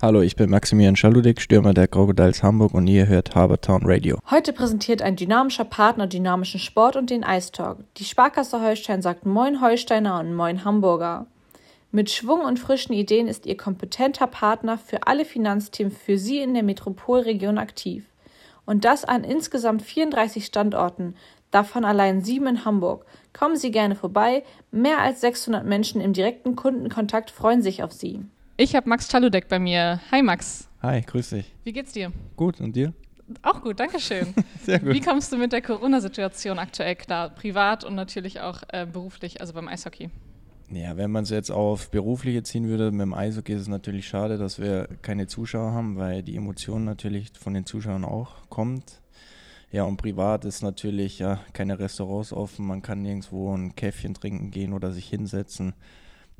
Hallo, ich bin Maximilian Schaludek, Stürmer der Crocodiles Hamburg und ihr hört Habertown Radio. Heute präsentiert ein dynamischer Partner dynamischen Sport und den Eistalk. Die Sparkasse Holstein sagt Moin Holsteiner und Moin Hamburger. Mit Schwung und frischen Ideen ist ihr kompetenter Partner für alle Finanzthemen für Sie in der Metropolregion aktiv. Und das an insgesamt 34 Standorten, davon allein sieben in Hamburg. Kommen Sie gerne vorbei. Mehr als 600 Menschen im direkten Kundenkontakt freuen sich auf Sie. Ich habe Max Chaludek bei mir. Hi Max. Hi, grüß dich. Wie geht's dir? Gut, und dir? Auch gut, danke schön. Sehr gut. Wie kommst du mit der Corona-Situation aktuell klar? Privat und natürlich auch äh, beruflich, also beim Eishockey. Ja, wenn man es jetzt auf berufliche ziehen würde, mit dem Eishockey ist es natürlich schade, dass wir keine Zuschauer haben, weil die Emotion natürlich von den Zuschauern auch kommt. Ja, und privat ist natürlich ja keine Restaurants offen, man kann nirgendwo ein Käffchen trinken gehen oder sich hinsetzen.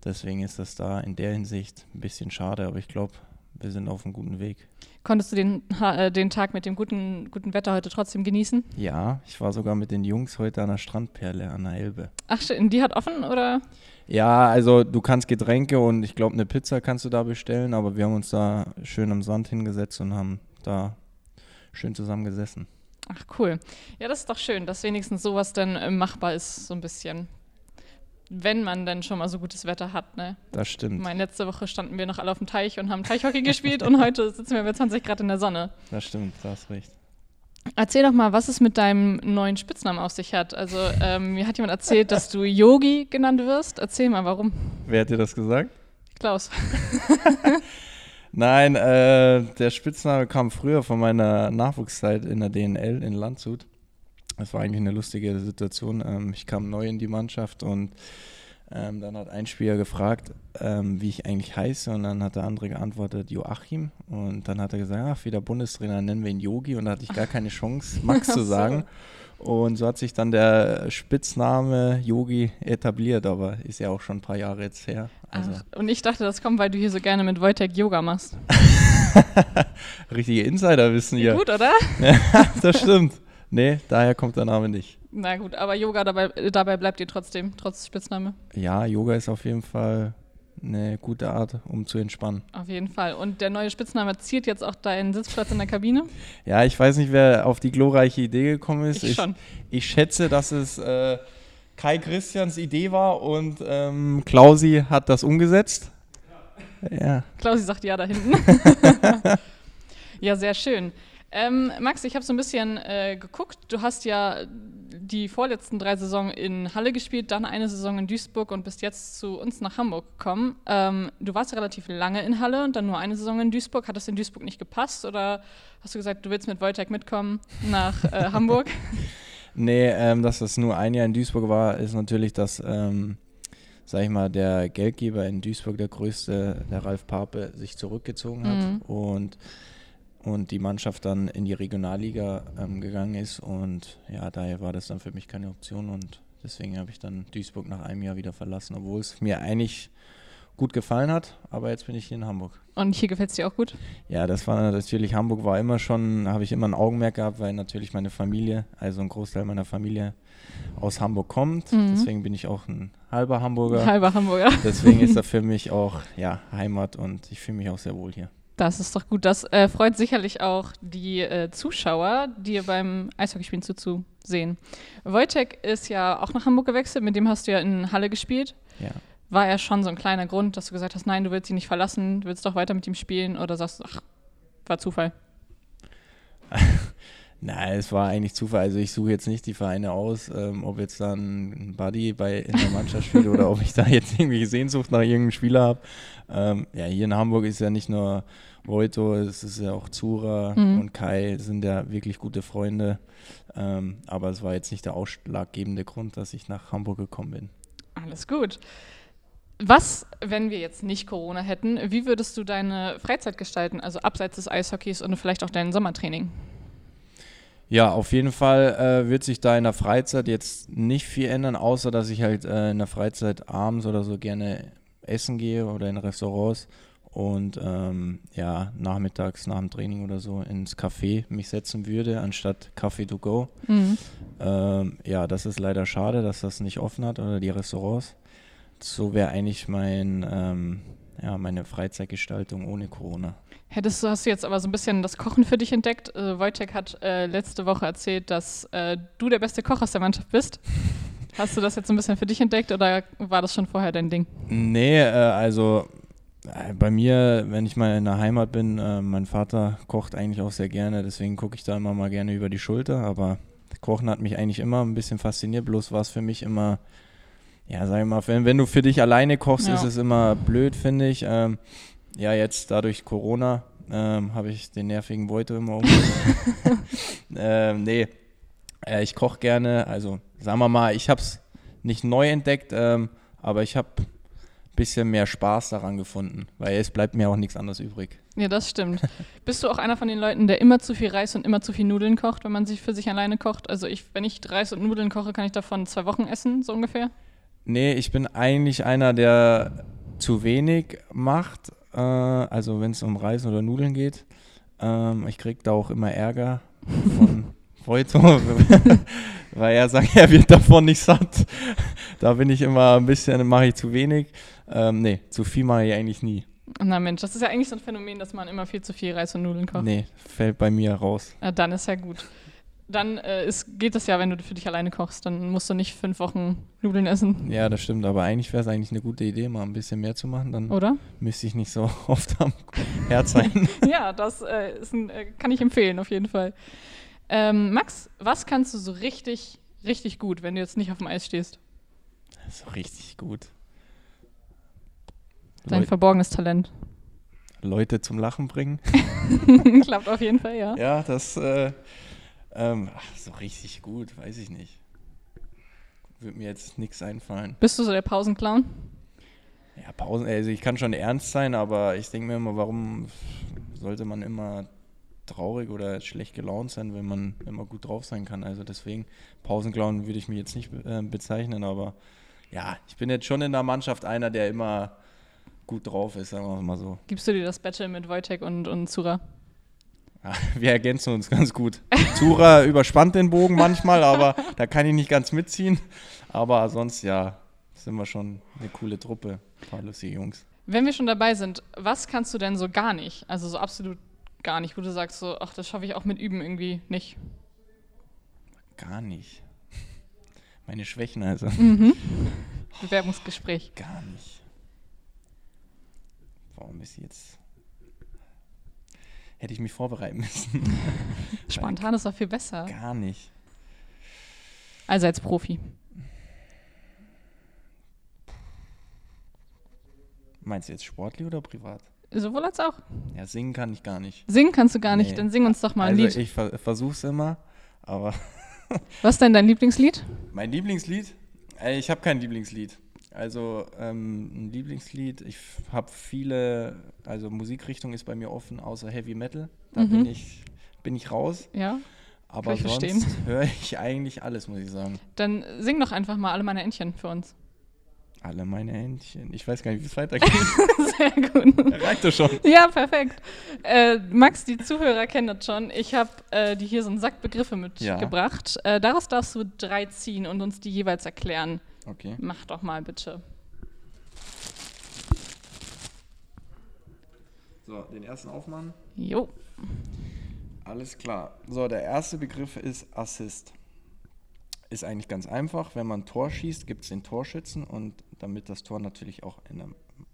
Deswegen ist das da in der Hinsicht ein bisschen schade, aber ich glaube, wir sind auf einem guten Weg. Konntest du den, äh, den Tag mit dem guten, guten Wetter heute trotzdem genießen? Ja, ich war sogar mit den Jungs heute an der Strandperle an der Elbe. Ach, schön. Die hat offen oder? Ja, also du kannst Getränke und ich glaube eine Pizza kannst du da bestellen, aber wir haben uns da schön am Sand hingesetzt und haben da schön zusammen gesessen. Ach cool. Ja, das ist doch schön, dass wenigstens sowas dann äh, machbar ist, so ein bisschen wenn man denn schon mal so gutes Wetter hat. Ne? Das stimmt. Meine letzte Woche standen wir noch alle auf dem Teich und haben Teichhockey gespielt und heute sitzen wir bei 20 Grad in der Sonne. Das stimmt, da hast recht. Erzähl doch mal, was es mit deinem neuen Spitznamen auf sich hat. Also ähm, mir hat jemand erzählt, dass du Yogi genannt wirst. Erzähl mal, warum. Wer hat dir das gesagt? Klaus. Nein, äh, der Spitzname kam früher von meiner Nachwuchszeit in der DNL in Landshut. Das war eigentlich eine lustige Situation. Ähm, ich kam neu in die Mannschaft und ähm, dann hat ein Spieler gefragt, ähm, wie ich eigentlich heiße und dann hat der andere geantwortet Joachim und dann hat er gesagt, ach, wie der Bundestrainer nennen wir ihn Yogi und da hatte ich gar keine Chance, Max zu sagen. Und so hat sich dann der Spitzname Yogi etabliert, aber ist ja auch schon ein paar Jahre jetzt her. Also ach, und ich dachte, das kommt, weil du hier so gerne mit Wojtek Yoga machst. Richtige Insiderwissen hier. Gut, oder? ja, das stimmt. Nee, daher kommt der Name nicht. Na gut, aber Yoga, dabei, dabei bleibt ihr trotzdem, trotz Spitzname. Ja, Yoga ist auf jeden Fall eine gute Art, um zu entspannen. Auf jeden Fall. Und der neue Spitzname ziert jetzt auch deinen Sitzplatz in der Kabine? Ja, ich weiß nicht, wer auf die glorreiche Idee gekommen ist. Ich, schon. ich schätze, dass es äh, Kai Christians Idee war und ähm, Klausi hat das umgesetzt. Ja. ja. Klausi sagt ja da hinten. ja, sehr schön. Ähm, Max, ich habe so ein bisschen äh, geguckt. Du hast ja die vorletzten drei Saison in Halle gespielt, dann eine Saison in Duisburg und bist jetzt zu uns nach Hamburg gekommen. Ähm, du warst relativ lange in Halle und dann nur eine Saison in Duisburg. Hat das in Duisburg nicht gepasst oder hast du gesagt, du willst mit Wojtek mitkommen nach äh, Hamburg? Nee, ähm, dass das nur ein Jahr in Duisburg war, ist natürlich, dass, ähm, sag ich mal, der Geldgeber in Duisburg, der größte, der Ralf Pape, sich zurückgezogen hat mhm. und und die Mannschaft dann in die Regionalliga ähm, gegangen ist. Und ja, daher war das dann für mich keine Option und deswegen habe ich dann Duisburg nach einem Jahr wieder verlassen, obwohl es mir eigentlich gut gefallen hat, aber jetzt bin ich hier in Hamburg. Und hier gefällt es dir auch gut? Ja, das war natürlich, Hamburg war immer schon, habe ich immer ein Augenmerk gehabt, weil natürlich meine Familie, also ein Großteil meiner Familie aus Hamburg kommt. Mhm. Deswegen bin ich auch ein halber Hamburger. Halber Hamburger. Deswegen ist er für mich auch ja, Heimat und ich fühle mich auch sehr wohl hier. Das ist doch gut. Das äh, freut sicherlich auch die äh, Zuschauer, dir beim Eishockeyspielen zuzusehen. Wojtek ist ja auch nach Hamburg gewechselt, mit dem hast du ja in Halle gespielt. Ja. War ja schon so ein kleiner Grund, dass du gesagt hast, nein, du willst ihn nicht verlassen, du willst doch weiter mit ihm spielen oder sagst, ach, war Zufall? Nein, es war eigentlich Zufall. Also ich suche jetzt nicht die Vereine aus, ähm, ob jetzt dann ein Buddy bei in der Mannschaft spielt oder ob ich da jetzt irgendwie Sehnsucht nach irgendeinem Spieler habe. Ähm, ja, hier in Hamburg ist ja nicht nur Voito, es ist ja auch Zura mhm. und Kai sind ja wirklich gute Freunde. Ähm, aber es war jetzt nicht der ausschlaggebende Grund, dass ich nach Hamburg gekommen bin. Alles gut. Was, wenn wir jetzt nicht Corona hätten, wie würdest du deine Freizeit gestalten, also abseits des Eishockeys und vielleicht auch dein Sommertraining? Ja, auf jeden Fall äh, wird sich da in der Freizeit jetzt nicht viel ändern, außer dass ich halt äh, in der Freizeit abends oder so gerne essen gehe oder in Restaurants und ähm, ja, nachmittags nach dem Training oder so ins Café mich setzen würde, anstatt Café to go. Mhm. Ähm, ja, das ist leider schade, dass das nicht offen hat oder die Restaurants. So wäre eigentlich mein ähm, ja, meine Freizeitgestaltung ohne Corona. Hättest du, hast du jetzt aber so ein bisschen das Kochen für dich entdeckt? Äh, Wojtek hat äh, letzte Woche erzählt, dass äh, du der beste Koch aus der Mannschaft bist. Hast du das jetzt so ein bisschen für dich entdeckt oder war das schon vorher dein Ding? Nee, äh, also äh, bei mir, wenn ich mal in der Heimat bin, äh, mein Vater kocht eigentlich auch sehr gerne, deswegen gucke ich da immer mal gerne über die Schulter, aber Kochen hat mich eigentlich immer ein bisschen fasziniert, bloß war es für mich immer ja, sag ich mal, wenn, wenn du für dich alleine kochst, ja. ist es immer blöd, finde ich. Ähm, ja, jetzt dadurch Corona ähm, habe ich den nervigen Beute immer um. ähm, nee, äh, ich koche gerne. Also sagen wir mal, ich habe es nicht neu entdeckt, ähm, aber ich habe ein bisschen mehr Spaß daran gefunden, weil es bleibt mir auch nichts anderes übrig. Ja, das stimmt. Bist du auch einer von den Leuten, der immer zu viel Reis und immer zu viel Nudeln kocht, wenn man sich für sich alleine kocht? Also ich, wenn ich Reis und Nudeln koche, kann ich davon zwei Wochen essen, so ungefähr? Nee, ich bin eigentlich einer, der zu wenig macht. Äh, also wenn es um Reis oder Nudeln geht. Ähm, ich kriege da auch immer Ärger von Voito, weil er sagt, er wird davon nicht satt. Da bin ich immer ein bisschen, mache ich zu wenig. Ähm, nee, zu viel mache ich eigentlich nie. Na Mensch, das ist ja eigentlich so ein Phänomen, dass man immer viel zu viel Reis und Nudeln kocht. Nee, fällt bei mir raus. Ja, dann ist ja gut dann äh, ist, geht das ja, wenn du für dich alleine kochst. Dann musst du nicht fünf Wochen Nudeln essen. Ja, das stimmt. Aber eigentlich wäre es eigentlich eine gute Idee, mal ein bisschen mehr zu machen. Dann Oder? müsste ich nicht so oft am Herz sein. ja, das äh, ein, äh, kann ich empfehlen, auf jeden Fall. Ähm, Max, was kannst du so richtig, richtig gut, wenn du jetzt nicht auf dem Eis stehst? So richtig gut. Dein Leut verborgenes Talent. Leute zum Lachen bringen. Klappt auf jeden Fall, ja. Ja, das äh, ähm, ach, so richtig gut, weiß ich nicht. Würde mir jetzt nichts einfallen. Bist du so der Pausenclown? Ja, Pausen, also ich kann schon ernst sein, aber ich denke mir immer, warum sollte man immer traurig oder schlecht gelaunt sein, wenn man immer gut drauf sein kann. Also deswegen, Pausenclown würde ich mich jetzt nicht äh, bezeichnen, aber ja, ich bin jetzt schon in der Mannschaft einer, der immer gut drauf ist, sagen wir mal so. Gibst du dir das Battle mit Wojtek und, und Zura? wir ergänzen uns ganz gut. Zura überspannt den Bogen manchmal, aber da kann ich nicht ganz mitziehen. Aber sonst, ja, sind wir schon eine coole Truppe. Ein paar lustige Jungs. Wenn wir schon dabei sind, was kannst du denn so gar nicht? Also so absolut gar nicht, wo du sagst so, ach, das schaffe ich auch mit Üben irgendwie nicht. Gar nicht. Meine Schwächen also. Mhm. Bewerbungsgespräch. Gar nicht. Warum ist jetzt hätte ich mich vorbereiten müssen. Spontan ist doch viel besser. Gar nicht. Also als Profi. Meinst du jetzt sportlich oder privat? Sowohl als auch. Ja, singen kann ich gar nicht. Singen kannst du gar nicht, nee. dann sing uns doch mal ein also Lied. Ich ver versuch's immer, aber. Was ist denn dein Lieblingslied? Mein Lieblingslied? Ich habe kein Lieblingslied. Also ähm, ein Lieblingslied, ich habe viele, also Musikrichtung ist bei mir offen, außer Heavy Metal. Da mhm. bin, ich, bin ich raus. Ja. Aber sonst höre ich eigentlich alles, muss ich sagen. Dann sing doch einfach mal alle meine Entchen für uns. Alle meine Entchen. Ich weiß gar nicht, wie es weitergeht. Sehr gut. Reicht das schon. Ja, perfekt. Äh, Max, die Zuhörer kennen das schon. Ich habe äh, dir hier so einen Sack Begriffe mitgebracht. Ja. Äh, daraus darfst du drei ziehen und uns die jeweils erklären. Okay. Mach doch mal bitte. So, den ersten aufmachen. Jo. Alles klar. So, der erste Begriff ist Assist. Ist eigentlich ganz einfach. Wenn man ein Tor schießt, gibt es den Torschützen und damit das Tor natürlich auch in der,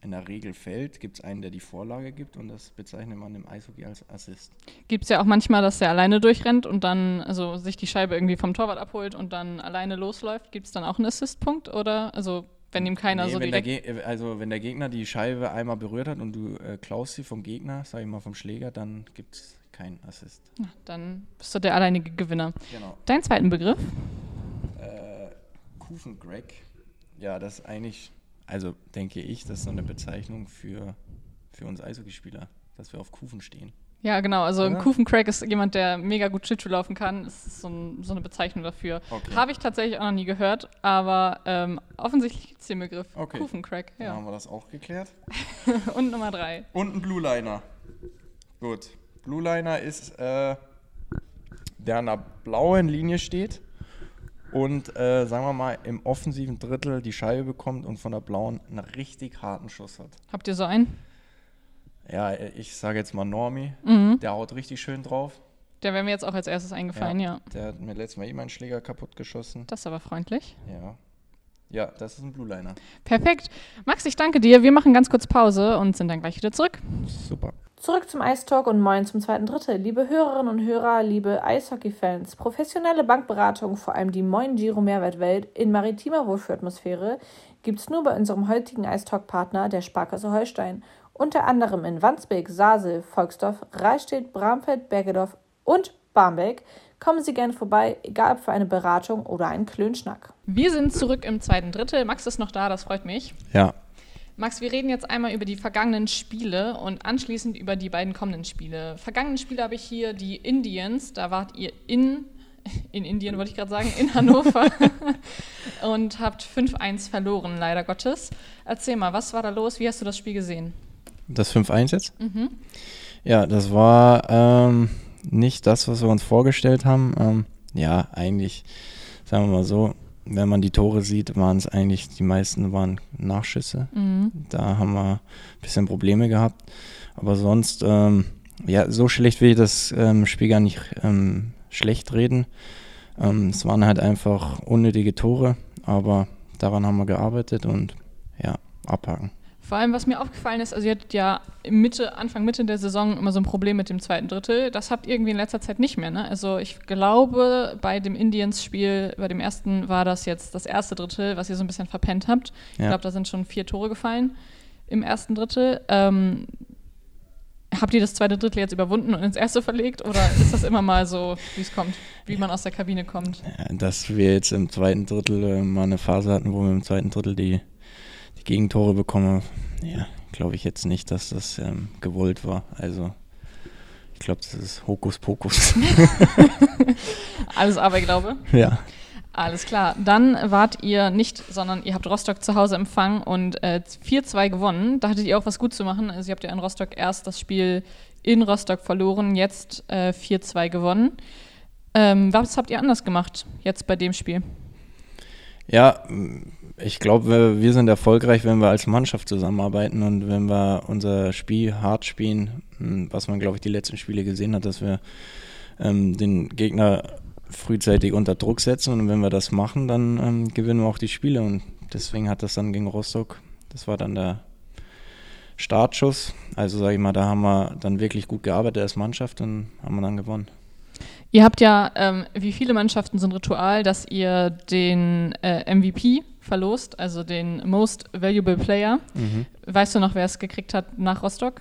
in der Regel fällt, gibt es einen, der die Vorlage gibt und das bezeichnet man im Eishockey als Assist. Gibt es ja auch manchmal, dass der alleine durchrennt und dann also sich die Scheibe irgendwie vom Torwart abholt und dann alleine losläuft. Gibt es dann auch einen Assistpunkt oder also wenn ihm keiner nee, so wenn direkt also wenn der Gegner die Scheibe einmal berührt hat und du äh, klaust sie vom Gegner, sag ich mal vom Schläger, dann gibt es keinen Assist. Ach, dann bist du der alleinige Gewinner. Genau. Dein zweiten Begriff? Kufengreg, ja, das ist eigentlich, also denke ich, das ist so eine Bezeichnung für, für uns Eishockeyspieler, dass wir auf Kufen stehen. Ja, genau. Also ein Kufencrack ist jemand, der mega gut Schlittschuh laufen kann. Das ist so, ein, so eine Bezeichnung dafür. Okay. Habe ich tatsächlich auch noch nie gehört, aber ähm, offensichtlich gibt es den Begriff okay. Kufencrack. Ja. Dann haben wir das auch geklärt. Und Nummer drei. Und ein Blue Liner. Gut. Blue Liner ist, äh, der an einer blauen Linie steht und äh, sagen wir mal im offensiven Drittel die Scheibe bekommt und von der Blauen einen richtig harten Schuss hat. Habt ihr so einen? Ja, ich sage jetzt mal Normi. Mhm. Der haut richtig schön drauf. Der wäre mir jetzt auch als erstes eingefallen, ja. ja. Der hat mir letztes Mal eh meinen Schläger kaputt geschossen. Das ist aber freundlich. Ja. Ja, das ist ein Blue Liner. Perfekt. Max, ich danke dir. Wir machen ganz kurz Pause und sind dann gleich wieder zurück. Super. Zurück zum Eistalk und moin zum zweiten Drittel. Liebe Hörerinnen und Hörer, liebe Eishockey-Fans, professionelle Bankberatung, vor allem die Moin Giro Mehrwertwelt in maritimer Wohlfühlatmosphäre, gibt es nur bei unserem heutigen Eistalk-Partner, der Sparkasse Holstein. Unter anderem in Wandsbek, Sasel, Volksdorf, Reichstedt, Bramfeld, Bergedorf und Barmbek Kommen Sie gerne vorbei, egal ob für eine Beratung oder einen Klönschnack. Wir sind zurück im zweiten Drittel. Max ist noch da, das freut mich. Ja. Max, wir reden jetzt einmal über die vergangenen Spiele und anschließend über die beiden kommenden Spiele. Vergangenen Spiele habe ich hier die Indians, da wart ihr in, in Indien, wollte ich gerade sagen, in Hannover und habt 5-1 verloren, leider Gottes. Erzähl mal, was war da los? Wie hast du das Spiel gesehen? Das 5-1 jetzt? Mhm. Ja, das war ähm, nicht das, was wir uns vorgestellt haben. Ähm, ja, eigentlich, sagen wir mal so, wenn man die Tore sieht, waren es eigentlich, die meisten waren Nachschüsse. Mhm. Da haben wir ein bisschen Probleme gehabt. Aber sonst, ähm, ja, so schlecht will ich das ähm, Spiel gar nicht ähm, schlecht reden. Ähm, es waren halt einfach unnötige Tore, aber daran haben wir gearbeitet und ja, abhaken. Vor allem, was mir aufgefallen ist, also ihr hattet ja Mitte, Anfang, Mitte der Saison immer so ein Problem mit dem zweiten Drittel. Das habt ihr irgendwie in letzter Zeit nicht mehr, ne? Also ich glaube, bei dem Indians-Spiel, bei dem ersten war das jetzt das erste Drittel, was ihr so ein bisschen verpennt habt. Ja. Ich glaube, da sind schon vier Tore gefallen im ersten Drittel. Ähm, habt ihr das zweite Drittel jetzt überwunden und ins erste verlegt oder ist das immer mal so, wie es kommt, wie man aus der Kabine kommt? Ja, dass wir jetzt im zweiten Drittel äh, mal eine Phase hatten, wo wir im zweiten Drittel die Gegentore bekomme, ja, glaube ich jetzt nicht, dass das ähm, gewollt war. Also ich glaube, das ist Hokuspokus. Alles Aberglaube? Ja. Alles klar. Dann wart ihr nicht, sondern ihr habt Rostock zu Hause empfangen und äh, 4-2 gewonnen. Da hattet ihr auch was gut zu machen. Also ihr habt ja in Rostock erst das Spiel in Rostock verloren, jetzt äh, 4-2 gewonnen. Ähm, was habt ihr anders gemacht jetzt bei dem Spiel? Ja, ich glaube, wir sind erfolgreich, wenn wir als Mannschaft zusammenarbeiten und wenn wir unser Spiel hart spielen, hm, was man, glaube ich, die letzten Spiele gesehen hat, dass wir ähm, den Gegner frühzeitig unter Druck setzen und wenn wir das machen, dann ähm, gewinnen wir auch die Spiele und deswegen hat das dann gegen Rostock, das war dann der Startschuss. Also sage ich mal, da haben wir dann wirklich gut gearbeitet als Mannschaft und haben wir dann gewonnen. Ihr habt ja, ähm, wie viele Mannschaften, so ein Ritual, dass ihr den äh, MVP verlost, also den Most Valuable Player. Mhm. Weißt du noch, wer es gekriegt hat nach Rostock?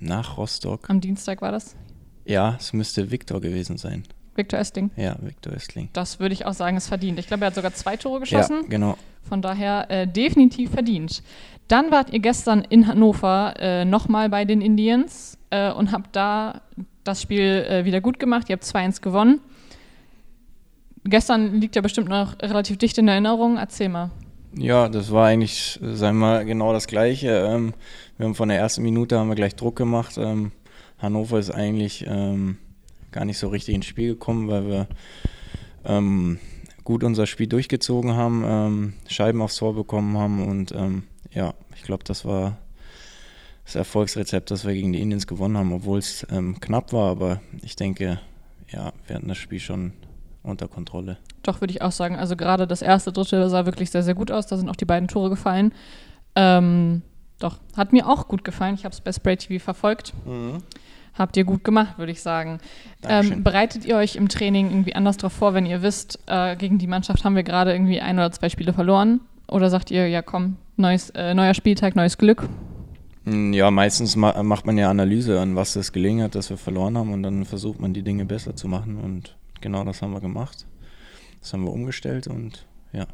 Nach Rostock? Am Dienstag war das? Ja, es müsste Viktor gewesen sein. Viktor Östling? Ja, Viktor Östling. Das würde ich auch sagen, ist verdient. Ich glaube, er hat sogar zwei Tore geschossen. Ja, genau. Von daher äh, definitiv verdient. Dann wart ihr gestern in Hannover äh, nochmal bei den Indians äh, und habt da das Spiel äh, wieder gut gemacht. Ihr habt 2-1 gewonnen. Gestern liegt ja bestimmt noch relativ dicht in Erinnerung. Erzähl mal. Ja, das war eigentlich, sagen wir mal, genau das Gleiche. Ähm, wir haben von der ersten Minute haben wir gleich Druck gemacht. Ähm, Hannover ist eigentlich ähm, gar nicht so richtig ins Spiel gekommen, weil wir ähm, gut unser Spiel durchgezogen haben, ähm, Scheiben aufs Tor bekommen haben und ähm, ja, ich glaube, das war das Erfolgsrezept, dass wir gegen die Indians gewonnen haben, obwohl es ähm, knapp war. Aber ich denke, ja, wir hatten das Spiel schon unter Kontrolle. Doch, würde ich auch sagen. Also gerade das erste Drittel sah wirklich sehr, sehr gut aus. Da sind auch die beiden Tore gefallen. Ähm, doch, hat mir auch gut gefallen. Ich habe es bei Spray TV verfolgt. Mhm. Habt ihr gut gemacht, würde ich sagen. Ähm, bereitet ihr euch im Training irgendwie anders darauf vor, wenn ihr wisst, äh, gegen die Mannschaft haben wir gerade irgendwie ein oder zwei Spiele verloren? Oder sagt ihr, ja komm, neues, äh, neuer Spieltag, neues Glück? Hm, ja, meistens ma macht man ja Analyse, an was es gelegen hat, dass wir verloren haben und dann versucht man die Dinge besser zu machen und genau das haben wir gemacht. Das haben wir umgestellt und ja,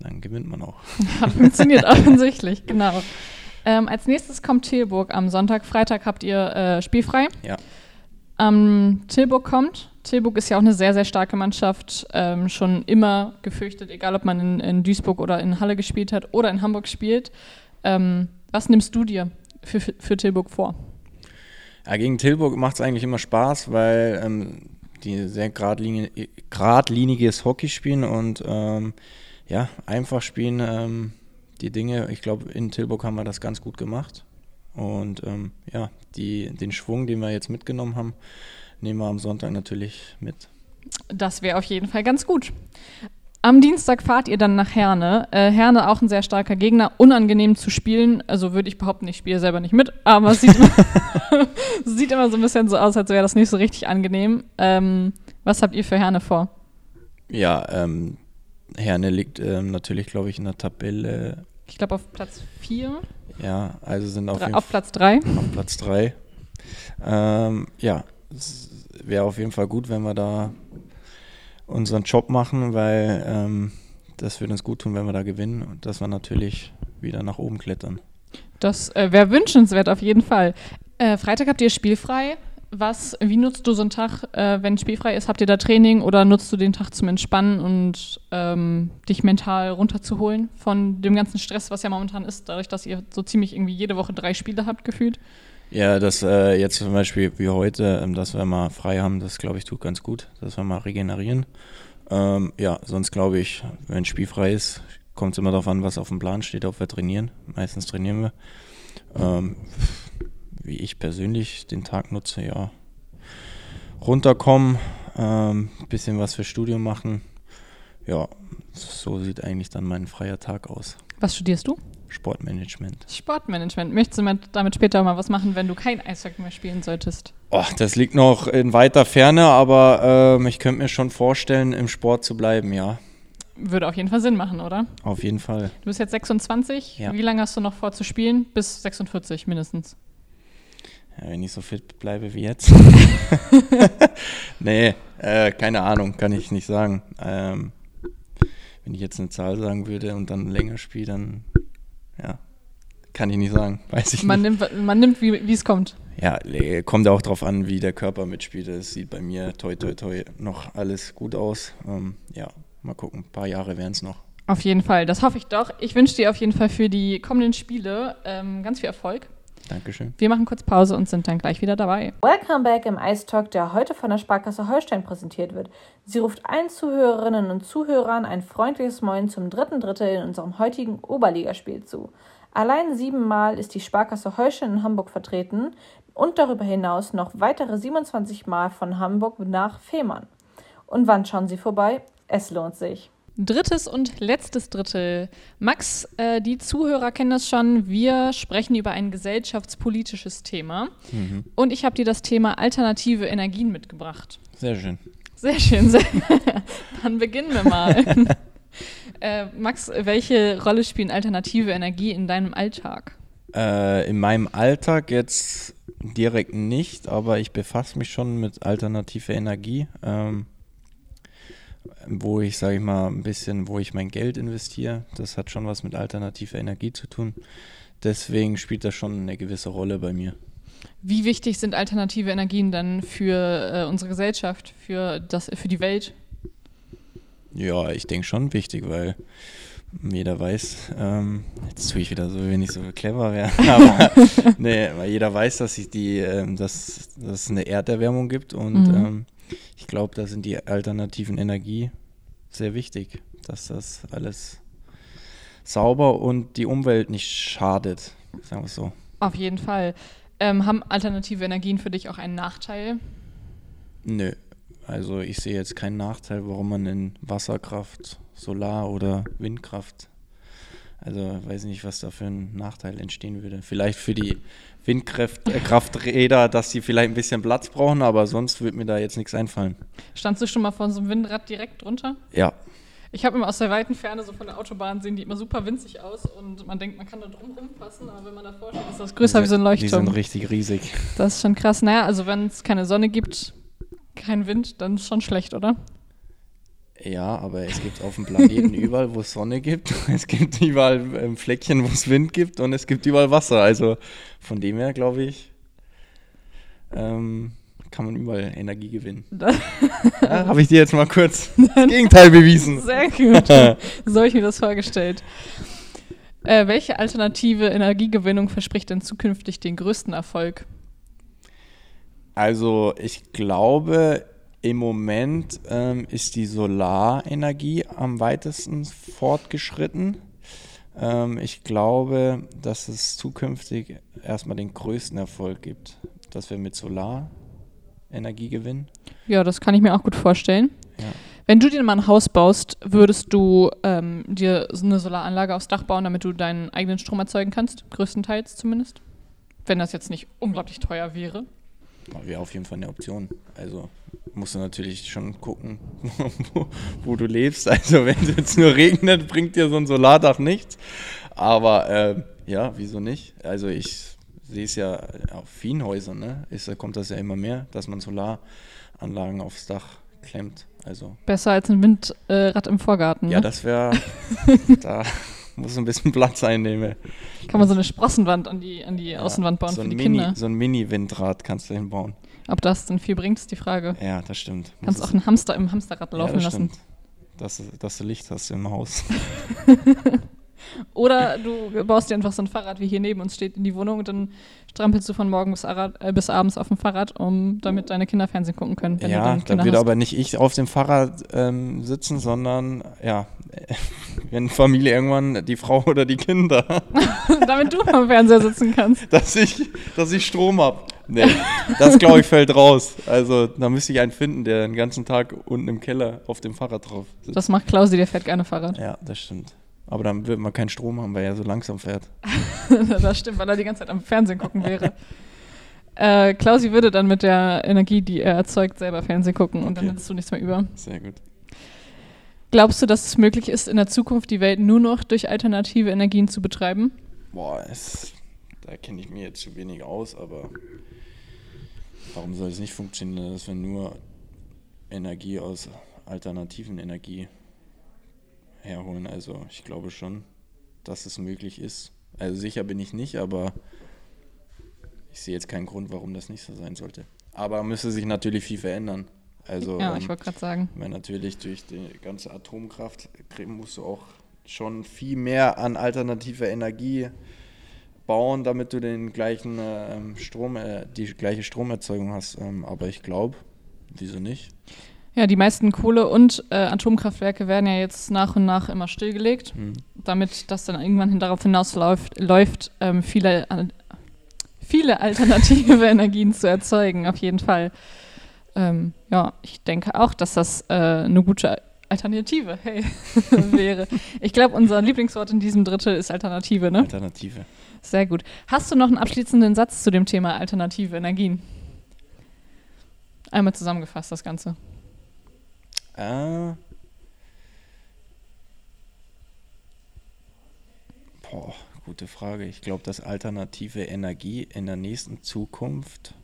dann gewinnt man auch. Hat funktioniert offensichtlich, genau. Ähm, als nächstes kommt Tilburg am Sonntag. Freitag habt ihr äh, spielfrei. Ja. Ähm, Tilburg kommt. Tilburg ist ja auch eine sehr, sehr starke Mannschaft. Ähm, schon immer gefürchtet, egal ob man in, in, Duisburg oder in Halle gespielt hat oder in Hamburg spielt. Ähm, was nimmst du dir für, für Tilburg vor? Ja, gegen Tilburg macht es eigentlich immer Spaß, weil ähm, die sehr geradlinig, geradliniges Hockey spielen und ähm, ja, einfach spielen ähm, die Dinge. Ich glaube, in Tilburg haben wir das ganz gut gemacht. Und ähm, ja, die, den Schwung, den wir jetzt mitgenommen haben, nehmen wir am Sonntag natürlich mit. Das wäre auf jeden Fall ganz gut. Am Dienstag fahrt ihr dann nach Herne. Äh, Herne auch ein sehr starker Gegner, unangenehm zu spielen. Also würde ich behaupten, ich spiele selber nicht mit, aber es sieht, immer, sieht immer so ein bisschen so aus, als wäre das nicht so richtig angenehm. Ähm, was habt ihr für Herne vor? Ja, ähm, Herne liegt ähm, natürlich, glaube ich, in der Tabelle. Ich glaube auf Platz 4. Ja, also sind auf, auf Platz 3. Auf Platz 3. Ähm, ja, wäre auf jeden Fall gut, wenn wir da unseren Job machen, weil ähm, das würde uns gut tun, wenn wir da gewinnen und dass wir natürlich wieder nach oben klettern. Das äh, wäre wünschenswert auf jeden Fall. Äh, Freitag habt ihr spielfrei. Was, wie nutzt du so einen Tag, äh, wenn spielfrei ist? Habt ihr da Training oder nutzt du den Tag zum Entspannen und ähm, dich mental runterzuholen von dem ganzen Stress, was ja momentan ist, dadurch, dass ihr so ziemlich irgendwie jede Woche drei Spiele habt gefühlt? Ja, das äh, jetzt zum Beispiel wie heute, ähm, dass wir mal frei haben, das glaube ich tut ganz gut, dass wir mal regenerieren. Ähm, ja, sonst glaube ich, wenn spielfrei ist, kommt es immer darauf an, was auf dem Plan steht, ob wir trainieren. Meistens trainieren wir. Ähm, wie ich persönlich den Tag nutze, ja, runterkommen, ähm, bisschen was für Studium machen. Ja, so sieht eigentlich dann mein freier Tag aus. Was studierst du? Sportmanagement. Sportmanagement. Möchtest du damit später mal was machen, wenn du kein Eishockey mehr spielen solltest? Oh, das liegt noch in weiter Ferne, aber ähm, ich könnte mir schon vorstellen, im Sport zu bleiben, ja. Würde auf jeden Fall Sinn machen, oder? Auf jeden Fall. Du bist jetzt 26. Ja. Wie lange hast du noch vor zu spielen? Bis 46 mindestens. Ja, wenn ich so fit bleibe wie jetzt. nee, äh, keine Ahnung, kann ich nicht sagen. Ähm, wenn ich jetzt eine Zahl sagen würde und dann länger spiele, dann ja, kann ich nicht sagen, weiß ich man nicht. Nimmt, man nimmt, wie es kommt. Ja, kommt auch darauf an, wie der Körper mitspielt. Es sieht bei mir toi toi toi noch alles gut aus. Ähm, ja, mal gucken, ein paar Jahre wären es noch. Auf jeden Fall, das hoffe ich doch. Ich wünsche dir auf jeden Fall für die kommenden Spiele ähm, ganz viel Erfolg. Dankeschön. Wir machen kurz Pause und sind dann gleich wieder dabei. Welcome back im Ice Talk, der heute von der Sparkasse Holstein präsentiert wird. Sie ruft allen Zuhörerinnen und Zuhörern ein freundliches Moin zum dritten Drittel in unserem heutigen Oberligaspiel zu. Allein siebenmal ist die Sparkasse Holstein in Hamburg vertreten und darüber hinaus noch weitere 27 Mal von Hamburg nach Fehmarn. Und wann schauen Sie vorbei? Es lohnt sich. Drittes und letztes Drittel. Max, äh, die Zuhörer kennen das schon. Wir sprechen über ein gesellschaftspolitisches Thema. Mhm. Und ich habe dir das Thema alternative Energien mitgebracht. Sehr schön. Sehr schön. Sehr Dann beginnen wir mal. äh, Max, welche Rolle spielen alternative Energie in deinem Alltag? Äh, in meinem Alltag jetzt direkt nicht, aber ich befasse mich schon mit alternativer Energie. Ähm, wo ich, sage ich mal, ein bisschen, wo ich mein Geld investiere. Das hat schon was mit alternativer Energie zu tun. Deswegen spielt das schon eine gewisse Rolle bei mir. Wie wichtig sind alternative Energien dann für äh, unsere Gesellschaft, für, das, für die Welt? Ja, ich denke schon wichtig, weil jeder weiß, ähm, jetzt tue ich wieder so, wenn ich so clever wäre, aber nee, weil jeder weiß, dass, ich die, ähm, dass, dass es eine Erderwärmung gibt und mhm. ähm, ich glaube, da sind die alternativen Energie sehr wichtig, dass das alles sauber und die Umwelt nicht schadet, sagen wir es so. Auf jeden Fall. Ähm, haben alternative Energien für dich auch einen Nachteil? Nö. Also ich sehe jetzt keinen Nachteil, warum man in Wasserkraft, Solar- oder Windkraft, also weiß nicht, was da für ein Nachteil entstehen würde. Vielleicht für die Windkrafträder, dass sie vielleicht ein bisschen Platz brauchen, aber sonst würde mir da jetzt nichts einfallen. Standst du schon mal vor so einem Windrad direkt drunter? Ja. Ich habe immer aus der weiten Ferne, so von der Autobahn, sehen die immer super winzig aus und man denkt, man kann da drum rumfassen, aber wenn man davor steht, ist das größer wie so ein Leuchtturm. Die sind richtig riesig. Das ist schon krass. Naja, also wenn es keine Sonne gibt, kein Wind, dann ist schon schlecht, oder? Ja, aber es gibt auf dem Planeten überall, wo es Sonne gibt. Es gibt überall ähm, Fleckchen, wo es Wind gibt und es gibt überall Wasser. Also von dem her, glaube ich, ähm, kann man überall Energie gewinnen. ja, Habe ich dir jetzt mal kurz das Gegenteil bewiesen. Sehr gut. so habe ich mir das vorgestellt. Äh, welche alternative Energiegewinnung verspricht denn zukünftig den größten Erfolg? Also ich glaube, Im Moment ähm, ist die Solarenergie am weitesten fortgeschritten. Ähm, ich glaube, dass es zukünftig erstmal den größten Erfolg gibt, dass wir mit Solarenergie gewinnen. Ja, das kann ich mir auch gut vorstellen. Ja. Wenn du dir mal ein Haus baust, würdest du ähm, dir eine Solaranlage aufs Dach bauen, damit du deinen eigenen Strom erzeugen kannst? Größtenteils zumindest. Wenn das jetzt nicht unglaublich teuer wäre. Wäre auf jeden Fall eine Option. Also musst du natürlich schon gucken, wo, wo, du lebst. Also wenn es jetzt nur regnet, bringt dir so ein Solardach nichts. Aber äh, ja, wieso nicht? Also ich sehe es ja auf vielen Häusern, ne? Ist, da kommt das ja immer mehr, dass man Solaranlagen aufs Dach klemmt. Also Besser als ein Windrad im Vorgarten. Ja, ne? das wäre. da muss ein bisschen Platz einnehmen. Kann man so eine Sprossenwand an die, an die Außenwand bauen so für die Mini, Kinder? So ein Mini-Windrad kannst du hinbauen. Ob das dann viel bringt, ist die Frage. Ja, das stimmt. Kannst du auch einen Hamster im Hamsterrad laufen ja, das lassen. Stimmt. Dass, dass du Licht hast im Haus. Oder du baust dir einfach so ein Fahrrad, wie hier neben uns steht, in die Wohnung und dann strampelst du von morgens bis, äh, bis abends auf dem Fahrrad, um damit deine Kinder Fernsehen gucken können. ja, dann wird aber nicht ich auf dem Fahrrad ähm, sitzen, sondern ja, wenn Familie irgendwann die Frau oder die Kinder. damit du am Fernseher sitzen kannst. Dass ich, dass ich Strom habe. Nee, das glaube ich fällt raus. Also da müsste ich einen finden, der den ganzen Tag unten im Keller auf dem Fahrrad drauf sitzt. Das macht Klausi, der fährt gerne Fahrrad. Ja, das stimmt. Aber dann wird man keinen Strom haben, weil er so langsam fährt. das stimmt, weil er die ganze Zeit am Fernsehen gucken wäre. äh, Klausi würde dann mit der Energie, die er erzeugt, selber Fernsehen gucken okay. und dann hättest du nichts mehr über. Sehr gut. Glaubst du, dass es möglich ist, in der Zukunft die Welt nur noch durch alternative Energien zu betreiben? Boah, es, da kenne ich mir jetzt zu wenig aus, aber warum soll es nicht funktionieren, dass wir nur Energie aus alternativen Energie herholen. Also ich glaube schon, dass es möglich ist. Also sicher bin ich nicht, aber ich sehe jetzt keinen Grund, warum das nicht so sein sollte. Aber müsste sich natürlich viel verändern. Also, ja, ich ähm, wollte gerade sagen. Weil natürlich durch die ganze Atomkraft musst du auch schon viel mehr an alternativer Energie bauen, damit du den gleichen äh, Strom, äh, die gleiche Stromerzeugung hast. Ähm, aber ich glaube, wieso nicht? Ja, die meisten Kohle- und äh, Atomkraftwerke werden ja jetzt nach und nach immer stillgelegt, mhm. damit das dann irgendwann darauf hinausläuft, läuft, ähm, viele, äh, viele alternative Energien zu erzeugen, auf jeden Fall. Ähm, ja, ich denke auch, dass das äh, eine gute Alternative hey, wäre. Ich glaube, unser Lieblingswort in diesem Drittel ist Alternative, ne? Alternative. Sehr gut. Hast du noch einen abschließenden Satz zu dem Thema alternative Energien? Einmal zusammengefasst, das Ganze. Äh, boah, gute Frage. Ich glaube, dass alternative Energie in der nächsten Zukunft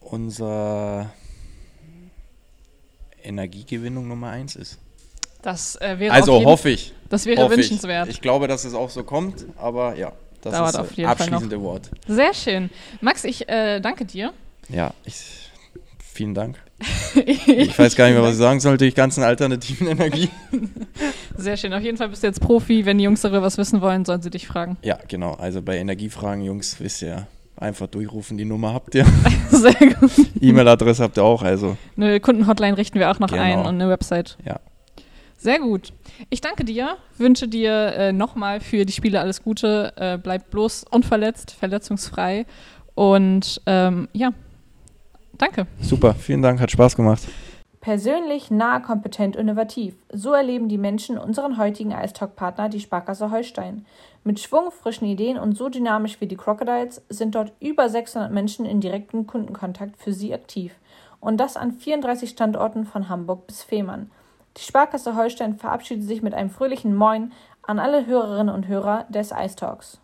unser Energiegewinnung Nummer eins ist. Das äh, wäre also jeden, hoffe ich. Das wäre wünschenswert. Ich. ich. glaube, dass es auch so kommt, aber ja, das Dauert ist das abschließende Wort. Sehr schön. Max, ich äh, danke dir. Ja, ich Vielen Dank. Ich weiß gar nicht mehr, was ich sagen sollte. Die ganzen alternativen Energien. Sehr schön. Auf jeden Fall bist du jetzt Profi. Wenn die Jungs darüber was wissen wollen, sollen sie dich fragen. Ja, genau. Also bei Energiefragen, Jungs, wisst ihr, einfach durchrufen. Die Nummer habt ihr. Sehr gut. E-Mail-Adresse habt ihr auch. Also. Eine Kundenhotline richten wir auch noch genau. ein und eine Website. Ja. Sehr gut. Ich danke dir, wünsche dir äh, nochmal für die Spiele alles Gute. Äh, bleib bloß unverletzt, verletzungsfrei. Und ähm, ja, Danke. Super, vielen Dank, hat Spaß gemacht. Persönlich, nah, kompetent, innovativ. So erleben die Menschen unseren heutigen Eistalk-Partner, die Sparkasse Holstein. Mit Schwung, frischen Ideen und so dynamisch wie die Crocodiles sind dort über 600 Menschen in direktem Kundenkontakt für sie aktiv. Und das an 34 Standorten von Hamburg bis Fehmarn. Die Sparkasse Holstein verabschiedet sich mit einem fröhlichen Moin an alle Hörerinnen und Hörer des Eistalks.